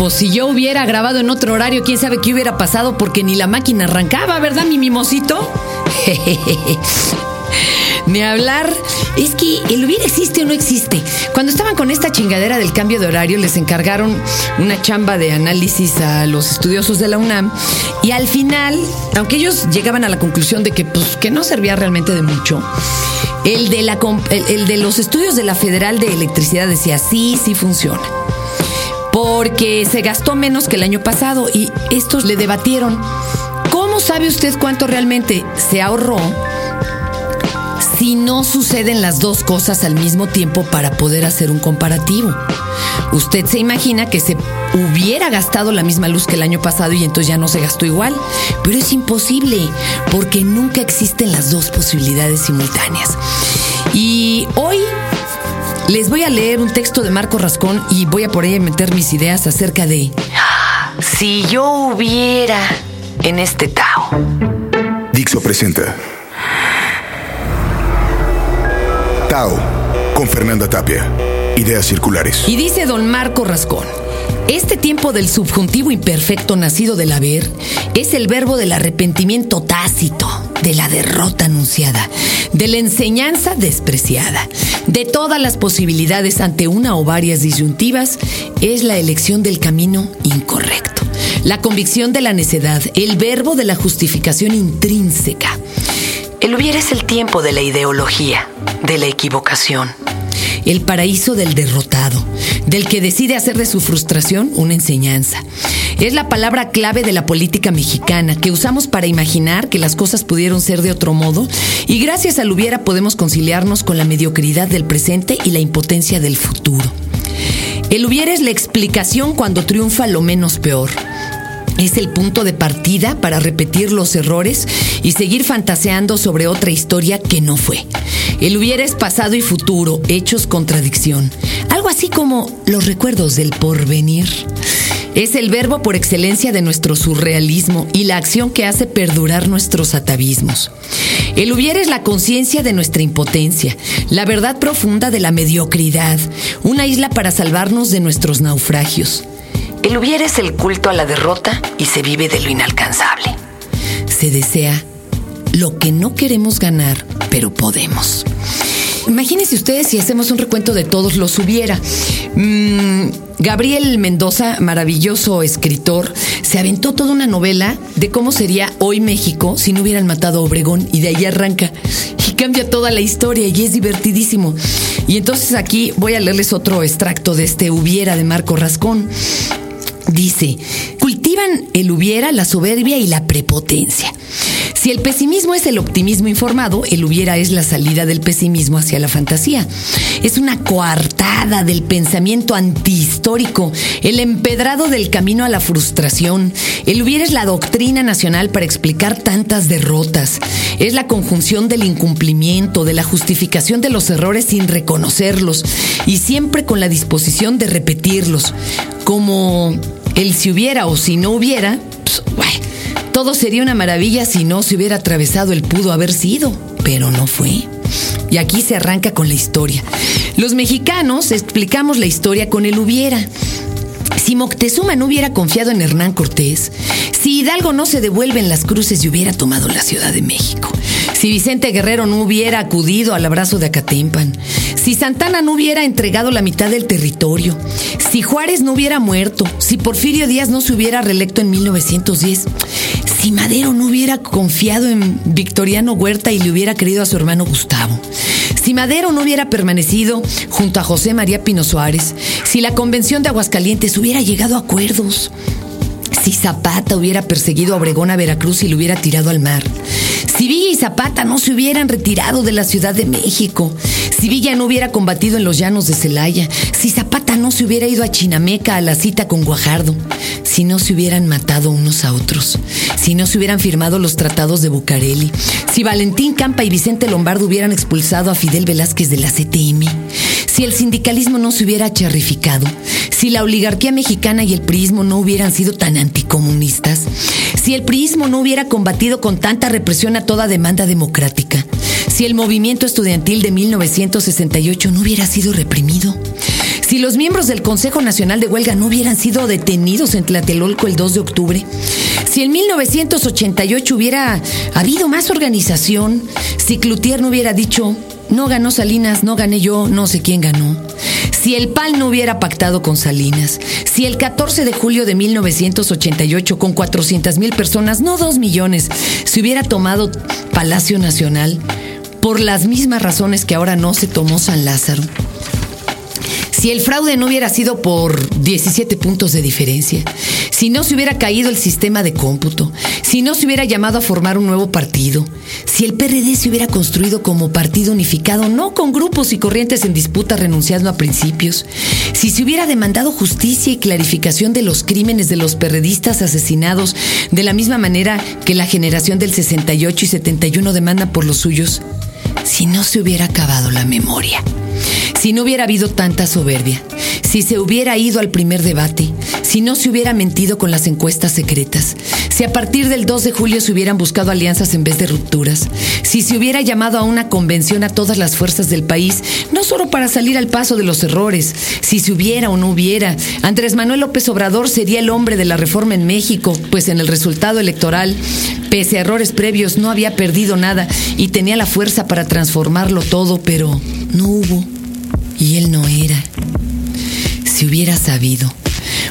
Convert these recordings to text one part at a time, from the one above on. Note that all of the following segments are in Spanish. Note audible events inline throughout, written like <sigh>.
Pues si yo hubiera grabado en otro horario, quién sabe qué hubiera pasado porque ni la máquina arrancaba, ¿verdad, mi mimosito? <laughs> Ni hablar. Es que el hubiera existe o no existe. Cuando estaban con esta chingadera del cambio de horario, les encargaron una chamba de análisis a los estudiosos de la UNAM. Y al final, aunque ellos llegaban a la conclusión de que, pues, que no servía realmente de mucho, el de, la, el de los estudios de la Federal de Electricidad decía, sí, sí funciona porque se gastó menos que el año pasado y estos le debatieron. ¿Cómo sabe usted cuánto realmente se ahorró si no suceden las dos cosas al mismo tiempo para poder hacer un comparativo? Usted se imagina que se hubiera gastado la misma luz que el año pasado y entonces ya no se gastó igual, pero es imposible porque nunca existen las dos posibilidades simultáneas. Y hoy les voy a leer un texto de Marco Rascón y voy a por ahí meter mis ideas acerca de si yo hubiera en este Tao. Dixo presenta Tao con Fernanda Tapia. Ideas circulares. Y dice don Marco Rascón. Este tiempo del subjuntivo imperfecto nacido del haber es el verbo del arrepentimiento tácito, de la derrota anunciada, de la enseñanza despreciada, de todas las posibilidades ante una o varias disyuntivas, es la elección del camino incorrecto. La convicción de la necedad, el verbo de la justificación intrínseca. El hubiera es el tiempo de la ideología, de la equivocación el paraíso del derrotado, del que decide hacer de su frustración una enseñanza. Es la palabra clave de la política mexicana que usamos para imaginar que las cosas pudieron ser de otro modo y gracias al hubiera podemos conciliarnos con la mediocridad del presente y la impotencia del futuro. El hubiera es la explicación cuando triunfa lo menos peor. Es el punto de partida para repetir los errores y seguir fantaseando sobre otra historia que no fue. El hubiera es pasado y futuro, hechos contradicción. Algo así como los recuerdos del porvenir. Es el verbo por excelencia de nuestro surrealismo y la acción que hace perdurar nuestros atavismos. El hubiera es la conciencia de nuestra impotencia, la verdad profunda de la mediocridad, una isla para salvarnos de nuestros naufragios. El hubiera es el culto a la derrota y se vive de lo inalcanzable. Se desea lo que no queremos ganar, pero podemos. Imagínense ustedes si hacemos un recuento de todos los hubiera. Mm, Gabriel Mendoza, maravilloso escritor, se aventó toda una novela de cómo sería hoy México si no hubieran matado a Obregón y de ahí arranca y cambia toda la historia y es divertidísimo. Y entonces aquí voy a leerles otro extracto de este hubiera de Marco Rascón. Dice, cultivan el hubiera, la soberbia y la prepotencia. El pesimismo es el optimismo informado, el hubiera es la salida del pesimismo hacia la fantasía. Es una coartada del pensamiento antihistórico, el empedrado del camino a la frustración. El hubiera es la doctrina nacional para explicar tantas derrotas. Es la conjunción del incumplimiento, de la justificación de los errores sin reconocerlos y siempre con la disposición de repetirlos. Como el si hubiera o si no hubiera, pues, todo sería una maravilla si no se hubiera atravesado el pudo haber sido, pero no fue. Y aquí se arranca con la historia. Los mexicanos explicamos la historia con el hubiera. Si Moctezuma no hubiera confiado en Hernán Cortés, si Hidalgo no se devuelve en las cruces y hubiera tomado la Ciudad de México, si Vicente Guerrero no hubiera acudido al abrazo de Acatempan, si Santana no hubiera entregado la mitad del territorio, si Juárez no hubiera muerto, si Porfirio Díaz no se hubiera reelecto en 1910, si Madero no hubiera confiado en Victoriano Huerta y le hubiera querido a su hermano Gustavo, si Madero no hubiera permanecido junto a José María Pino Suárez, si la convención de Aguascalientes hubiera llegado a acuerdos, si Zapata hubiera perseguido a Obregón a Veracruz y lo hubiera tirado al mar, si Villa y Zapata no se hubieran retirado de la Ciudad de México, si Villa no hubiera combatido en los llanos de Celaya, si Zapata no se hubiera ido a Chinameca a la cita con Guajardo, si no se hubieran matado unos a otros, si no se hubieran firmado los tratados de Bucareli, si Valentín Campa y Vicente Lombardo hubieran expulsado a Fidel Velázquez de la CTM, si el sindicalismo no se hubiera charrificado, si la oligarquía mexicana y el priismo no hubieran sido tan anticomunistas, si el priismo no hubiera combatido con tanta represión a toda demanda democrática, si el movimiento estudiantil de 1968 no hubiera sido reprimido, si los miembros del Consejo Nacional de Huelga no hubieran sido detenidos en Tlatelolco el 2 de octubre, si en 1988 hubiera habido más organización, si Cloutier no hubiera dicho, no ganó Salinas, no gané yo, no sé quién ganó. Si el PAN no hubiera pactado con Salinas, si el 14 de julio de 1988 con 400 mil personas, no dos millones, se hubiera tomado Palacio Nacional, por las mismas razones que ahora no se tomó San Lázaro, si el fraude no hubiera sido por 17 puntos de diferencia, si no se hubiera caído el sistema de cómputo, si no se hubiera llamado a formar un nuevo partido, si el PRD se hubiera construido como partido unificado, no con grupos y corrientes en disputa renunciando a principios, si se hubiera demandado justicia y clarificación de los crímenes de los perredistas asesinados de la misma manera que la generación del 68 y 71 demanda por los suyos, si no se hubiera acabado la memoria. Si no hubiera habido tanta soberbia, si se hubiera ido al primer debate, si no se hubiera mentido con las encuestas secretas, si a partir del 2 de julio se hubieran buscado alianzas en vez de rupturas, si se hubiera llamado a una convención a todas las fuerzas del país, no solo para salir al paso de los errores, si se hubiera o no hubiera, Andrés Manuel López Obrador sería el hombre de la reforma en México, pues en el resultado electoral, pese a errores previos, no había perdido nada y tenía la fuerza para transformarlo todo, pero no hubo y él no era. Si hubiera sabido.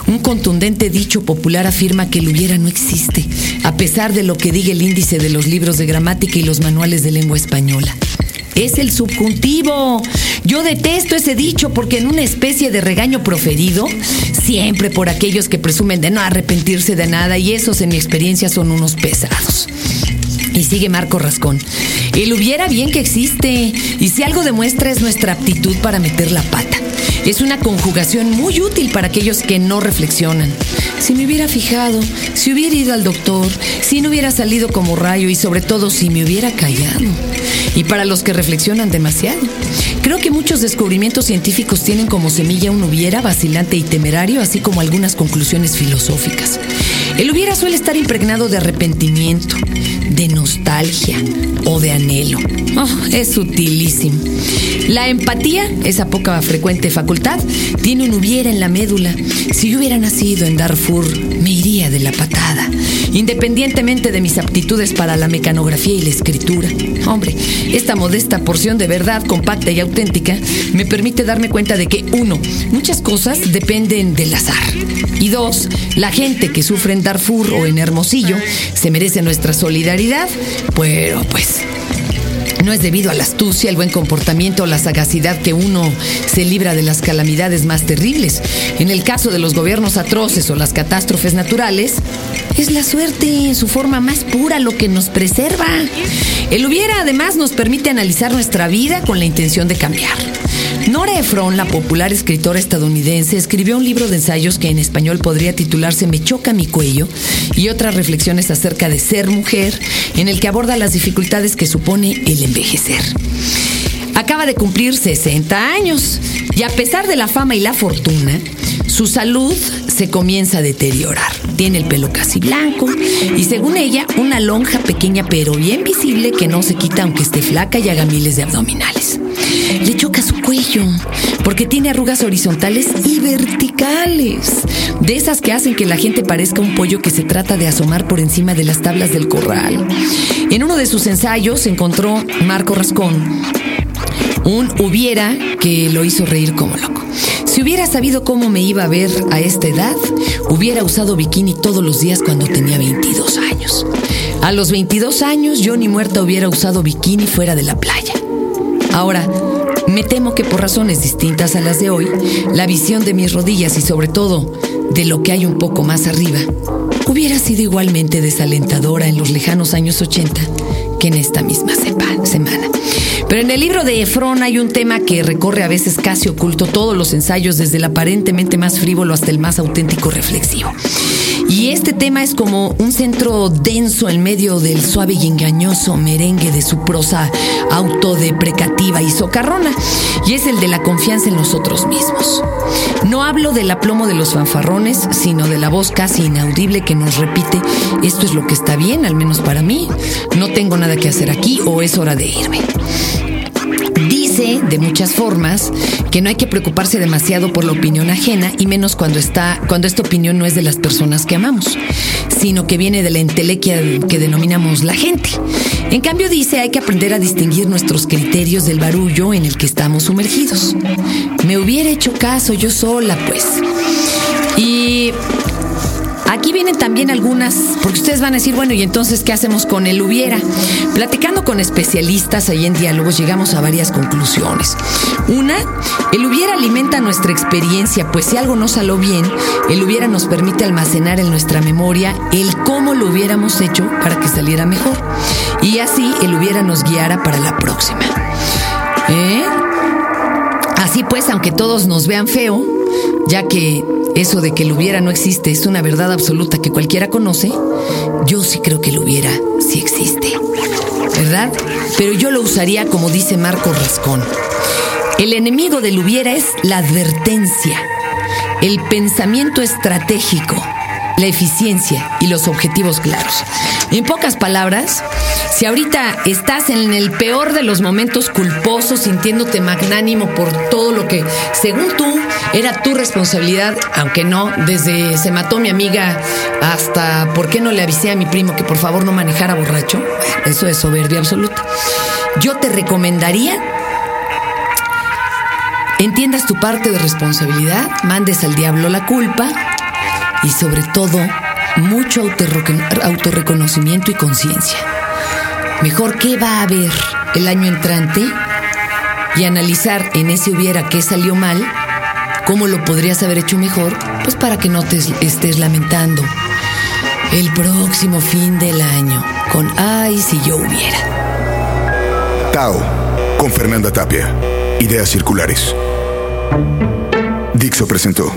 Un contundente dicho popular afirma que el hubiera no existe, a pesar de lo que diga el índice de los libros de gramática y los manuales de lengua española. Es el subjuntivo. Yo detesto ese dicho porque en una especie de regaño proferido, siempre por aquellos que presumen de no arrepentirse de nada y esos en mi experiencia son unos pesados. Y sigue Marco Rascón. El hubiera bien que existe y si algo demuestra es nuestra aptitud para meter la pata. Es una conjugación muy útil para aquellos que no reflexionan. Si me hubiera fijado, si hubiera ido al doctor, si no hubiera salido como rayo y sobre todo si me hubiera callado. Y para los que reflexionan demasiado. Creo que muchos descubrimientos científicos tienen como semilla un hubiera vacilante y temerario, así como algunas conclusiones filosóficas. El hubiera suele estar impregnado de arrepentimiento, de nostalgia o de anhelo. Oh, es sutilísimo. La empatía, esa poca frecuente facultad, tiene un hubiera en la médula. Si yo hubiera nacido en Darfur, me iría de la patada, independientemente de mis aptitudes para la mecanografía y la escritura. Hombre, esta modesta porción de verdad compacta y auténtica me permite darme cuenta de que, uno, muchas cosas dependen del azar. Y dos, la gente que sufre en Darfur o en Hermosillo se merece nuestra solidaridad, pero pues no es debido a la astucia, el buen comportamiento o la sagacidad que uno se libra de las calamidades más terribles. En el caso de los gobiernos atroces o las catástrofes naturales, es la suerte en su forma más pura lo que nos preserva. El hubiera además nos permite analizar nuestra vida con la intención de cambiar. Nora Ephron, la popular escritora estadounidense, escribió un libro de ensayos que en español podría titularse Me choca mi cuello y otras reflexiones acerca de ser mujer, en el que aborda las dificultades que supone el envejecer. Acaba de cumplir 60 años y a pesar de la fama y la fortuna, su salud se comienza a deteriorar. Tiene el pelo casi blanco y según ella, una lonja pequeña pero bien visible que no se quita aunque esté flaca y haga miles de abdominales. Le choca su cuello porque tiene arrugas horizontales y verticales, de esas que hacen que la gente parezca un pollo que se trata de asomar por encima de las tablas del corral. En uno de sus ensayos encontró Marco Rascón un hubiera que lo hizo reír como loco. Si hubiera sabido cómo me iba a ver a esta edad, hubiera usado bikini todos los días cuando tenía 22 años. A los 22 años yo ni muerta hubiera usado bikini fuera de la playa. Ahora, me temo que por razones distintas a las de hoy, la visión de mis rodillas y sobre todo de lo que hay un poco más arriba, hubiera sido igualmente desalentadora en los lejanos años 80 que en esta misma semana. Pero en el libro de Efron hay un tema que recorre a veces casi oculto todos los ensayos, desde el aparentemente más frívolo hasta el más auténtico reflexivo. Y este tema es como un centro denso en medio del suave y engañoso merengue de su prosa autodeprecativa y socarrona, y es el de la confianza en nosotros mismos. No hablo del aplomo de los fanfarrones, sino de la voz casi inaudible que nos repite, esto es lo que está bien, al menos para mí, no tengo nada que hacer aquí o es hora de irme de muchas formas que no hay que preocuparse demasiado por la opinión ajena y menos cuando está cuando esta opinión no es de las personas que amamos, sino que viene de la entelequia que denominamos la gente. En cambio dice hay que aprender a distinguir nuestros criterios del barullo en el que estamos sumergidos. Me hubiera hecho caso yo sola, pues. Y Aquí vienen también algunas, porque ustedes van a decir, bueno, ¿y entonces qué hacemos con el hubiera? Platicando con especialistas ahí en diálogos llegamos a varias conclusiones. Una, el hubiera alimenta nuestra experiencia, pues si algo no salió bien, el hubiera nos permite almacenar en nuestra memoria el cómo lo hubiéramos hecho para que saliera mejor. Y así el hubiera nos guiara para la próxima. ¿Eh? Así pues, aunque todos nos vean feo, ya que eso de que el hubiera no existe es una verdad absoluta que cualquiera conoce, yo sí creo que el hubiera sí existe. ¿Verdad? Pero yo lo usaría como dice Marco Rascón. El enemigo del hubiera es la advertencia, el pensamiento estratégico, la eficiencia y los objetivos claros. En pocas palabras, si ahorita estás en el peor de los momentos culposos, sintiéndote magnánimo por todo lo que, según tú, era tu responsabilidad, aunque no, desde se mató mi amiga hasta por qué no le avisé a mi primo que por favor no manejara borracho, eso es soberbia absoluta. Yo te recomendaría entiendas tu parte de responsabilidad, mandes al diablo la culpa y sobre todo mucho autorreconocimiento y conciencia. Mejor qué va a haber el año entrante y analizar en ese hubiera qué salió mal, cómo lo podrías haber hecho mejor, pues para que no te estés lamentando el próximo fin del año con ay si yo hubiera. Tao, con Fernanda Tapia. Ideas circulares. Dixo presentó.